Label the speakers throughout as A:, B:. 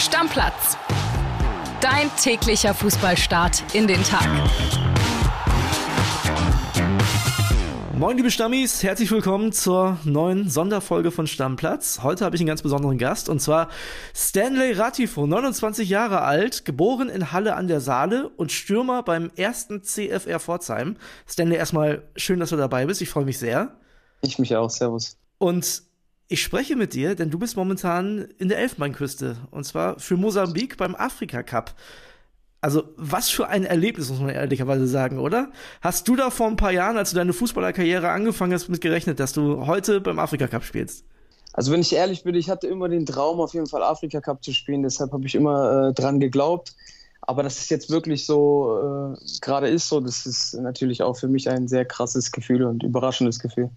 A: Stammplatz. Dein täglicher Fußballstart in den Tag.
B: Moin liebe Stammis, herzlich willkommen zur neuen Sonderfolge von Stammplatz. Heute habe ich einen ganz besonderen Gast und zwar Stanley Ratifo, 29 Jahre alt, geboren in Halle an der Saale und Stürmer beim ersten CFR Pforzheim. Stanley, erstmal schön, dass du dabei bist. Ich freue mich sehr.
C: Ich mich auch, servus.
B: Und ich spreche mit dir, denn du bist momentan in der Elfenbeinküste und zwar für Mosambik beim Afrika Cup. Also, was für ein Erlebnis, muss man ehrlicherweise sagen, oder? Hast du da vor ein paar Jahren, als du deine Fußballerkarriere angefangen hast, mit gerechnet, dass du heute beim Afrika Cup spielst?
C: Also, wenn ich ehrlich bin, ich hatte immer den Traum, auf jeden Fall Afrika Cup zu spielen. Deshalb habe ich immer äh, dran geglaubt. Aber dass es jetzt wirklich so äh, gerade ist, so, das ist natürlich auch für mich ein sehr krasses Gefühl und überraschendes Gefühl.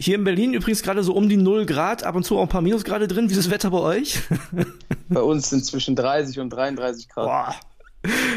B: Hier in Berlin übrigens gerade so um die 0 Grad, ab und zu auch ein paar Minusgrade drin. Wie ist das Wetter bei euch?
C: bei uns sind zwischen 30 und 33 Grad. Boah,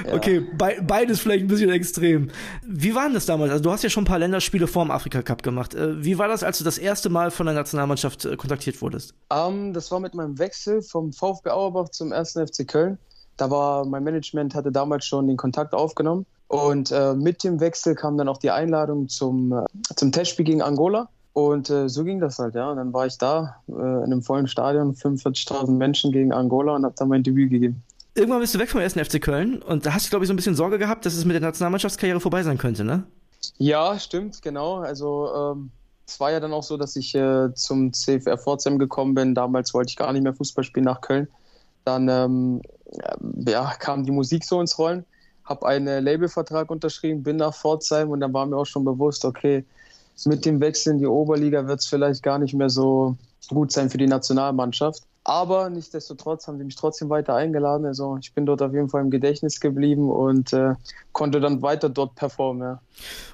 B: ja. Okay, be beides vielleicht ein bisschen extrem. Wie war denn das damals? Also du hast ja schon ein paar Länderspiele vor dem Afrika Cup gemacht. Äh, wie war das, als du das erste Mal von der Nationalmannschaft äh, kontaktiert wurdest?
C: Um, ähm, das war mit meinem Wechsel vom VfB Auerbach zum 1. FC Köln. Da war mein Management hatte damals schon den Kontakt aufgenommen und äh, mit dem Wechsel kam dann auch die Einladung zum äh, zum Testspiel gegen Angola. Und äh, so ging das halt, ja. Und dann war ich da äh, in einem vollen Stadion, 45.000 Menschen gegen Angola und habe dann mein Debüt gegeben
B: irgendwann bist du weg vom ersten FC Köln und da hast du, glaube ich, so ein bisschen Sorge gehabt, dass es mit der Nationalmannschaftskarriere vorbei sein könnte, ne?
C: Ja, stimmt, genau. Also ähm, es war ja dann auch so, dass ich äh, zum CFR Pforzheim gekommen bin. Damals wollte ich gar nicht mehr Fußball spielen nach Köln. Dann ähm, ja, kam die Musik so ins Rollen, habe einen Labelvertrag unterschrieben, bin nach Pforzheim und dann war mir auch schon bewusst, okay, mit dem Wechsel in die Oberliga wird es vielleicht gar nicht mehr so gut sein für die Nationalmannschaft. Aber nichtsdestotrotz haben sie mich trotzdem weiter eingeladen. Also ich bin dort auf jeden Fall im Gedächtnis geblieben und äh, konnte dann weiter dort performen. Ja.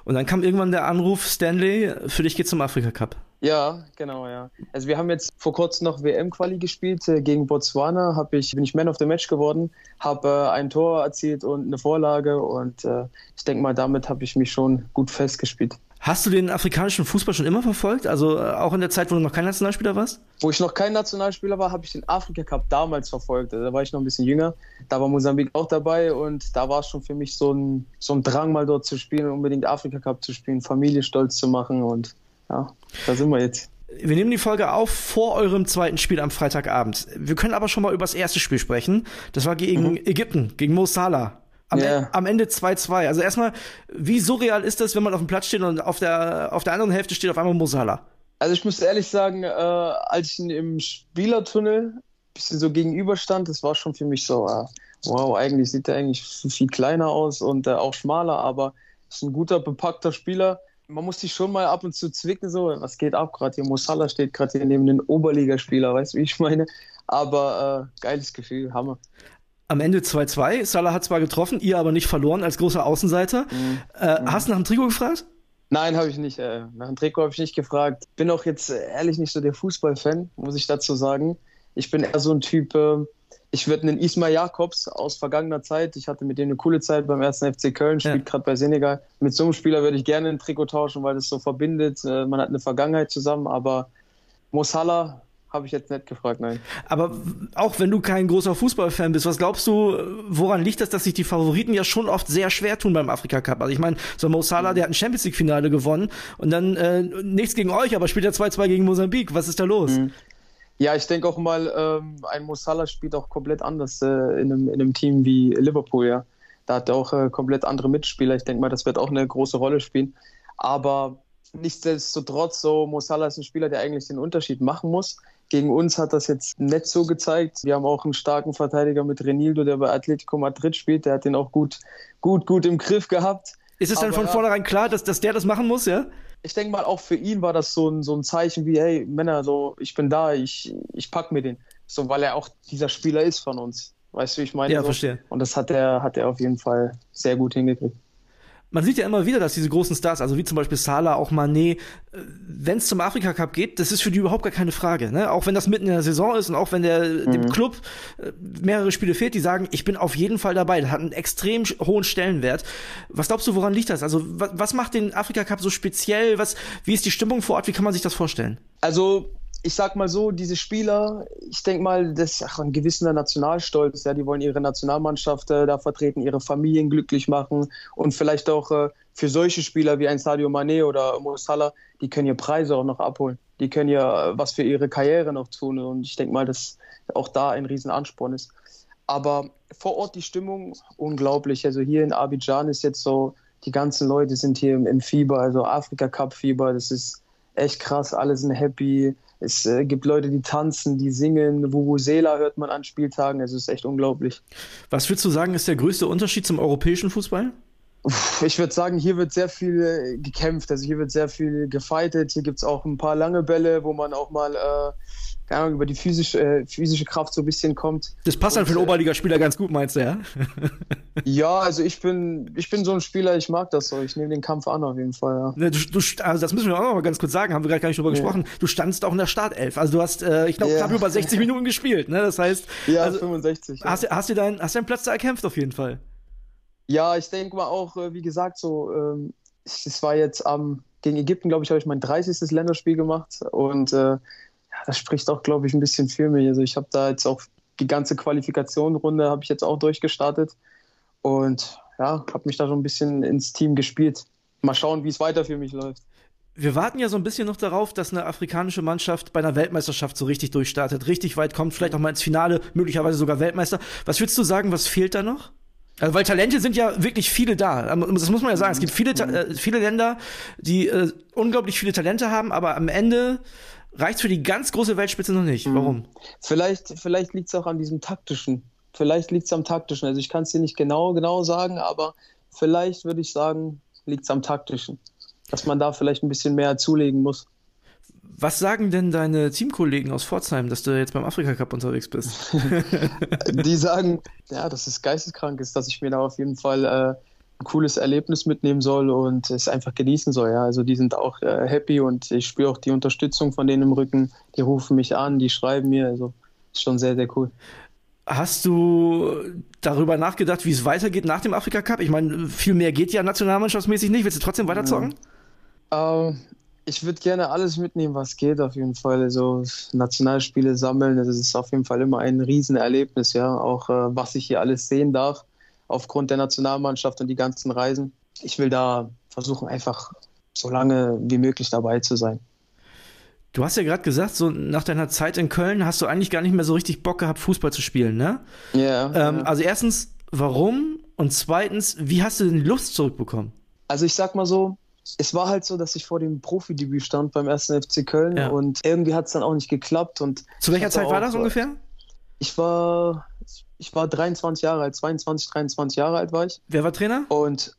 B: Und dann kam irgendwann der Anruf, Stanley, für dich geht's zum Afrika Cup.
C: Ja, genau, ja. Also wir haben jetzt vor kurzem noch WM-Quali gespielt äh, gegen Botswana. Hab ich bin ich Man of the Match geworden, habe äh, ein Tor erzielt und eine Vorlage und äh, ich denke mal, damit habe ich mich schon gut festgespielt.
B: Hast du den afrikanischen Fußball schon immer verfolgt? Also äh, auch in der Zeit, wo du noch kein Nationalspieler warst?
C: Wo ich noch kein Nationalspieler war, habe ich den Afrika Cup damals verfolgt. Da war ich noch ein bisschen jünger. Da war Mosambik auch dabei und da war es schon für mich so ein, so ein Drang, mal dort zu spielen und unbedingt Afrika Cup zu spielen, Familie stolz zu machen und ja, da sind wir jetzt.
B: Wir nehmen die Folge auf vor eurem zweiten Spiel am Freitagabend. Wir können aber schon mal über das erste Spiel sprechen. Das war gegen mhm. Ägypten, gegen Mo Salah. Am, yeah. E- am Ende 2-2. Also erstmal, wie surreal ist das, wenn man auf dem Platz steht und auf der, auf der anderen Hälfte steht auf einmal Mosala?
C: Also ich muss ehrlich sagen, äh, als ich im Spielertunnel ein bisschen so gegenüberstand, das war schon für mich so, äh, wow, eigentlich sieht er eigentlich viel kleiner aus und äh, auch schmaler, aber ist ein guter, bepackter Spieler. Man muss sich schon mal ab und zu zwicken, so, was geht ab gerade hier? Mosala steht gerade hier neben den Oberligaspieler, weißt du, wie ich meine? Aber äh, geiles Gefühl, Hammer
B: am Ende 2-2. Salah hat zwar getroffen, ihr aber nicht verloren als großer Außenseiter. Mhm. Äh, mhm. Hast du nach dem Trikot gefragt?
C: Nein, habe ich nicht. Äh, nach dem Trikot habe ich nicht gefragt. Bin auch jetzt äh, ehrlich nicht so der Fußballfan, muss ich dazu sagen. Ich bin eher so ein Typ, äh, ich würde einen Ismail Jakobs aus vergangener Zeit, ich hatte mit dem eine coole Zeit beim ersten FC Köln, spielt ja. gerade bei Senegal. Mit so einem Spieler würde ich gerne ein Trikot tauschen, weil das so verbindet. Äh, man hat eine Vergangenheit zusammen, aber Mo Salah habe ich jetzt nicht gefragt, nein.
B: Aber auch wenn du kein großer Fußballfan bist, was glaubst du, woran liegt das, dass sich die Favoriten ja schon oft sehr schwer tun beim Afrika Cup? Also ich meine, so Mo Salah, der hat ein Champions League Finale gewonnen und dann äh, nichts gegen euch, aber spielt er 2-2 gegen Mosambik. Was ist da los? Mhm.
C: Ja, ich denke auch mal, ähm, ein Mo Salah spielt auch komplett anders äh, in, einem, in einem Team wie Liverpool, ja. Da hat er auch äh, komplett andere Mitspieler. Ich denke mal, das wird auch eine große Rolle spielen. Aber nichtsdestotrotz, so Mo Salah ist ein Spieler, der eigentlich den Unterschied machen muss. Gegen uns hat das jetzt nicht so gezeigt. Wir haben auch einen starken Verteidiger mit Renildo, der bei Atletico Madrid spielt. Der hat den auch gut, gut, gut im Griff gehabt.
B: Ist es dann von vornherein klar, dass, dass der das machen muss, ja?
C: Ich denke mal, auch für ihn war das so ein, so ein Zeichen wie, hey, Männer, so, ich bin da, ich, ich pack mir den. So, weil er auch dieser Spieler ist von uns. Weißt du, wie ich meine?
B: Ja,
C: so?
B: verstehe.
C: Und das hat er, hat er auf jeden Fall sehr gut hingekriegt
B: man sieht ja immer wieder, dass diese großen Stars, also wie zum Beispiel Salah, auch Mané, äh, wenn es zum Afrika Cup geht, das ist für die überhaupt gar keine Frage. Ne? Auch wenn das mitten in der Saison ist und auch wenn der mhm. dem Club äh, mehrere Spiele fehlt, die sagen, ich bin auf jeden Fall dabei. Das hat einen extrem hohen Stellenwert. Was glaubst du, woran liegt das? Also was, was macht den Afrika Cup so speziell? Was, wie ist die Stimmung vor Ort? Wie kann man sich das vorstellen?
C: Also ich sag mal so, diese Spieler, ich denke mal, das ist ein gewisser Nationalstolz. Ja, die wollen ihre Nationalmannschaft äh, da vertreten, ihre Familien glücklich machen und vielleicht auch äh, für solche Spieler wie ein Sadio Mané oder Mo Salah, die können ihr Preise auch noch abholen. Die können ja was für ihre Karriere noch tun und ich denke mal, dass auch da ein Riesenansporn ist. Aber vor Ort die Stimmung unglaublich. Also hier in Abidjan ist jetzt so, die ganzen Leute sind hier im, im Fieber, also Afrika Cup Fieber. Das ist echt krass. Alle sind happy. Es äh, gibt Leute, die tanzen, die singen. Vuvuzela hört man an Spieltagen. Es ist echt unglaublich.
B: Was würdest du sagen, ist der größte Unterschied zum europäischen Fußball?
C: Ich würde sagen, hier wird sehr viel äh, gekämpft. Also hier wird sehr viel gefightet. Hier gibt es auch ein paar lange Bälle, wo man auch mal äh, keine Ahnung, über die physische, äh, physische Kraft so ein bisschen kommt.
B: Das passt dann für einen äh, Oberligaspieler ganz gut, meinst du, ja?
C: ja, also ich bin, ich bin so ein Spieler, ich mag das so. Ich nehme den Kampf an auf jeden Fall, ja.
B: Ne, du, du, also das müssen wir auch noch mal ganz kurz sagen, haben wir gerade gar nicht drüber ja. gesprochen. Du standst auch in der Startelf. Also du hast, äh, ich glaube, ja. knapp über 60 Minuten gespielt, ne? Das heißt.
C: Ja,
B: also,
C: 65.
B: Hast, ja. hast, du deinen, hast deinen Platz da erkämpft auf jeden Fall?
C: Ja, ich denke mal auch, äh, wie gesagt, so, ähm, es war jetzt am, gegen Ägypten, glaube ich, habe ich mein 30. Länderspiel gemacht und äh, das spricht auch, glaube ich, ein bisschen für mich. Also ich habe da jetzt auch die ganze Qualifikationsrunde habe ich jetzt auch durchgestartet und ja, habe mich da so ein bisschen ins Team gespielt. Mal schauen, wie es weiter für mich läuft.
B: Wir warten ja so ein bisschen noch darauf, dass eine afrikanische Mannschaft bei einer Weltmeisterschaft so richtig durchstartet, richtig weit kommt, vielleicht auch mal ins Finale, möglicherweise sogar Weltmeister. Was würdest du sagen, was fehlt da noch? Also, weil Talente sind ja wirklich viele da. Das muss man ja sagen. Es gibt viele, äh, viele Länder, die äh, unglaublich viele Talente haben, aber am Ende reicht für die ganz große Weltspitze noch nicht. Mhm. Warum?
C: Vielleicht, vielleicht liegt es auch an diesem taktischen. Vielleicht liegt es am taktischen. Also ich kann es dir nicht genau, genau sagen, aber vielleicht würde ich sagen, liegt es am taktischen. Dass man da vielleicht ein bisschen mehr zulegen muss.
B: Was sagen denn deine Teamkollegen aus Pforzheim, dass du jetzt beim Afrika Cup unterwegs bist?
C: Die sagen, ja, dass es geisteskrank ist, dass ich mir da auf jeden Fall äh, ein cooles Erlebnis mitnehmen soll und es einfach genießen soll. Ja. Also die sind auch äh, happy und ich spüre auch die Unterstützung von denen im Rücken. Die rufen mich an, die schreiben mir. Also ist schon sehr, sehr cool.
B: Hast du darüber nachgedacht, wie es weitergeht nach dem Afrika Cup? Ich meine, viel mehr geht ja nationalmannschaftsmäßig nicht. Willst du trotzdem weiterzocken?
C: Ja. Ähm, ich würde gerne alles mitnehmen, was geht, auf jeden Fall. Also Nationalspiele sammeln, das ist auf jeden Fall immer ein Riesenerlebnis, ja. Auch äh, was ich hier alles sehen darf aufgrund der Nationalmannschaft und die ganzen Reisen. Ich will da versuchen, einfach so lange wie möglich dabei zu sein.
B: Du hast ja gerade gesagt, so nach deiner Zeit in Köln hast du eigentlich gar nicht mehr so richtig Bock gehabt, Fußball zu spielen, ne?
C: Yeah,
B: ähm, ja. Also erstens, warum? Und zweitens, wie hast du denn Lust zurückbekommen?
C: Also ich sag mal so, es war halt so, dass ich vor dem Profidebüt stand beim ersten FC Köln ja. und irgendwie hat es dann auch nicht geklappt. Und
B: Zu welcher Zeit war das ungefähr?
C: Ich war ich war 23 Jahre alt, 22, 23 Jahre alt war ich.
B: Wer war Trainer?
C: Und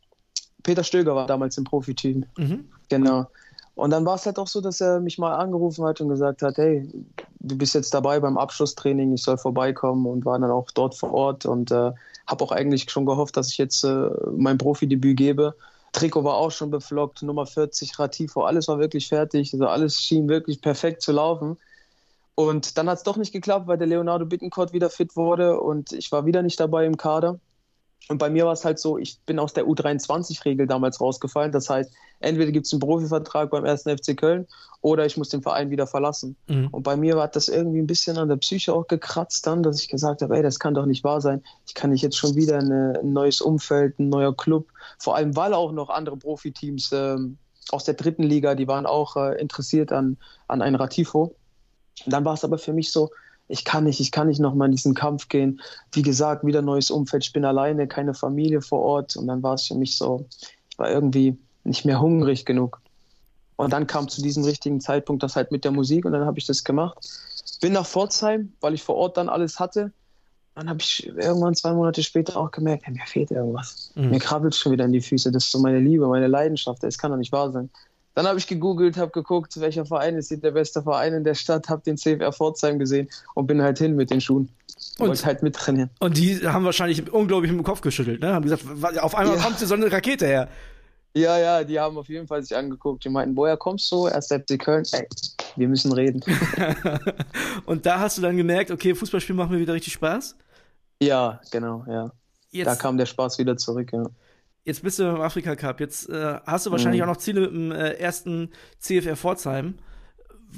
C: Peter Stöger war damals im Profiteam. Mhm. Genau. Und dann war es halt auch so, dass er mich mal angerufen hat und gesagt hat, hey, du bist jetzt dabei beim Abschlusstraining, ich soll vorbeikommen und war dann auch dort vor Ort und äh, habe auch eigentlich schon gehofft, dass ich jetzt äh, mein Profidebüt gebe. Trikot war auch schon beflockt, Nummer 40, Ratifo, alles war wirklich fertig, also alles schien wirklich perfekt zu laufen. Und dann hat es doch nicht geklappt, weil der Leonardo Bittencourt wieder fit wurde und ich war wieder nicht dabei im Kader. Und bei mir war es halt so, ich bin aus der U23-Regel damals rausgefallen. Das heißt, entweder gibt es einen Profivertrag beim 1. FC Köln oder ich muss den Verein wieder verlassen. Mhm. Und bei mir hat das irgendwie ein bisschen an der Psyche auch gekratzt dann, dass ich gesagt habe, ey, das kann doch nicht wahr sein. Ich kann nicht jetzt schon wieder eine, ein neues Umfeld, ein neuer Club. Vor allem, weil auch noch andere Profiteams ähm, aus der dritten Liga, die waren auch äh, interessiert an, an ein Ratifo. Dann war es aber für mich so, ich kann nicht, ich kann nicht nochmal in diesen Kampf gehen. Wie gesagt, wieder neues Umfeld, ich bin alleine, keine Familie vor Ort. Und dann war es für mich so, ich war irgendwie nicht mehr hungrig genug. Und dann kam zu diesem richtigen Zeitpunkt das halt mit der Musik und dann habe ich das gemacht. Bin nach Pforzheim, weil ich vor Ort dann alles hatte. Dann habe ich irgendwann zwei Monate später auch gemerkt, hey, mir fehlt irgendwas. Mhm. Mir krabbelt schon wieder in die Füße. Das ist so meine Liebe, meine Leidenschaft. Das kann doch nicht wahr sein. Dann habe ich gegoogelt, habe geguckt, welcher Verein ist der beste Verein in der Stadt, habe den CFR Pforzheim gesehen und bin halt hin mit den Schuhen. Und wollte halt mittrainieren.
B: Und die haben wahrscheinlich unglaublich mit dem Kopf geschüttelt, ne? Haben gesagt, auf einmal ja. kommt so eine Rakete her.
C: Ja, ja, die haben auf jeden Fall sich angeguckt. Die meinten, woher kommst du? Erst FC Köln. Ey, wir müssen reden.
B: und da hast du dann gemerkt, okay, Fußballspielen macht mir wieder richtig Spaß?
C: Ja, genau, ja. Jetzt, da kam der Spaß wieder zurück, ja.
B: Jetzt bist du im Afrika Cup. Jetzt äh, hast du wahrscheinlich mhm. auch noch Ziele mit dem äh, ersten CFR Pforzheim.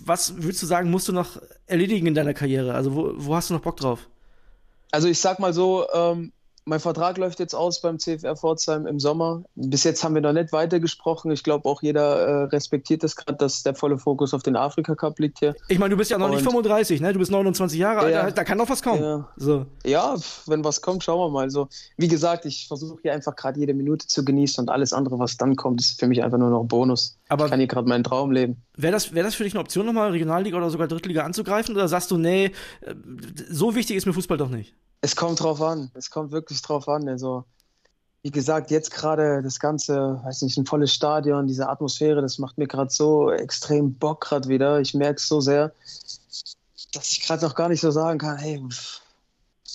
B: was würdest du sagen, musst du noch erledigen in deiner Karriere? Also wo, wo hast du noch Bock drauf?
C: Also ich sag mal so, ähm, mein Vertrag läuft jetzt aus beim CFR Pforzheim im Sommer. Bis jetzt haben wir noch nicht weitergesprochen. Ich glaube, auch jeder äh, respektiert das gerade, dass der volle Fokus auf den Afrika Cup liegt hier.
B: Ich meine, du bist ja noch Und, nicht 35, ne? Du bist 29 Jahre alt, ja, da, kann noch was kommen.
C: Ja, so. ja, wenn was kommt, schauen wir mal. Also, wie gesagt, ich versuche hier einfach gerade jede Minute zu genießen und alles andere, was dann kommt, ist für mich einfach nur noch ein Bonus. Aber ich kann hier gerade meinen Traum leben.
B: Wäre das, wär das für dich eine Option, nochmal Regionalliga oder sogar Drittliga anzugreifen? Oder sagst du, nee, äh, so wichtig ist mir Fußball doch nicht?
C: Es kommt drauf an. Es kommt wirklich drauf an. Also, wie gesagt, jetzt gerade das ganze, weiß nicht, ein volles Stadion, diese Atmosphäre, das macht mir gerade so extrem Bock gerade wieder. Ich merke es so sehr, dass ich gerade noch gar nicht so sagen kann, hey,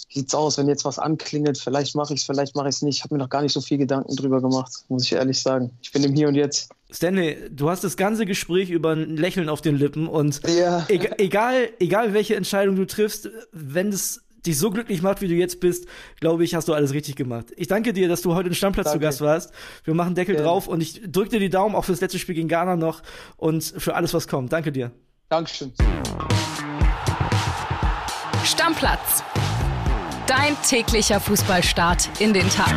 C: wie sieht's aus, wenn jetzt was anklingelt, vielleicht mache ich es, vielleicht mache ich es nicht. Ich habe mir noch gar nicht so viel Gedanken drüber gemacht, muss ich ehrlich sagen. Ich bin im Hier und Jetzt.
B: Stanley, du hast das ganze Gespräch über ein Lächeln auf den Lippen und ja. egal, egal welche Entscheidung du triffst, wenn es dich so glücklich macht, wie du jetzt bist, glaube ich, hast du alles richtig gemacht. Ich danke dir, dass du heute im Stammplatz danke. zu Gast warst. Wir machen Deckel ja. drauf und ich drücke dir die Daumen auch fürs letzte Spiel gegen Ghana noch und für alles, was kommt. Danke dir.
C: Dankeschön.
A: Stammplatz. Dein täglicher Fußballstart in den Tag.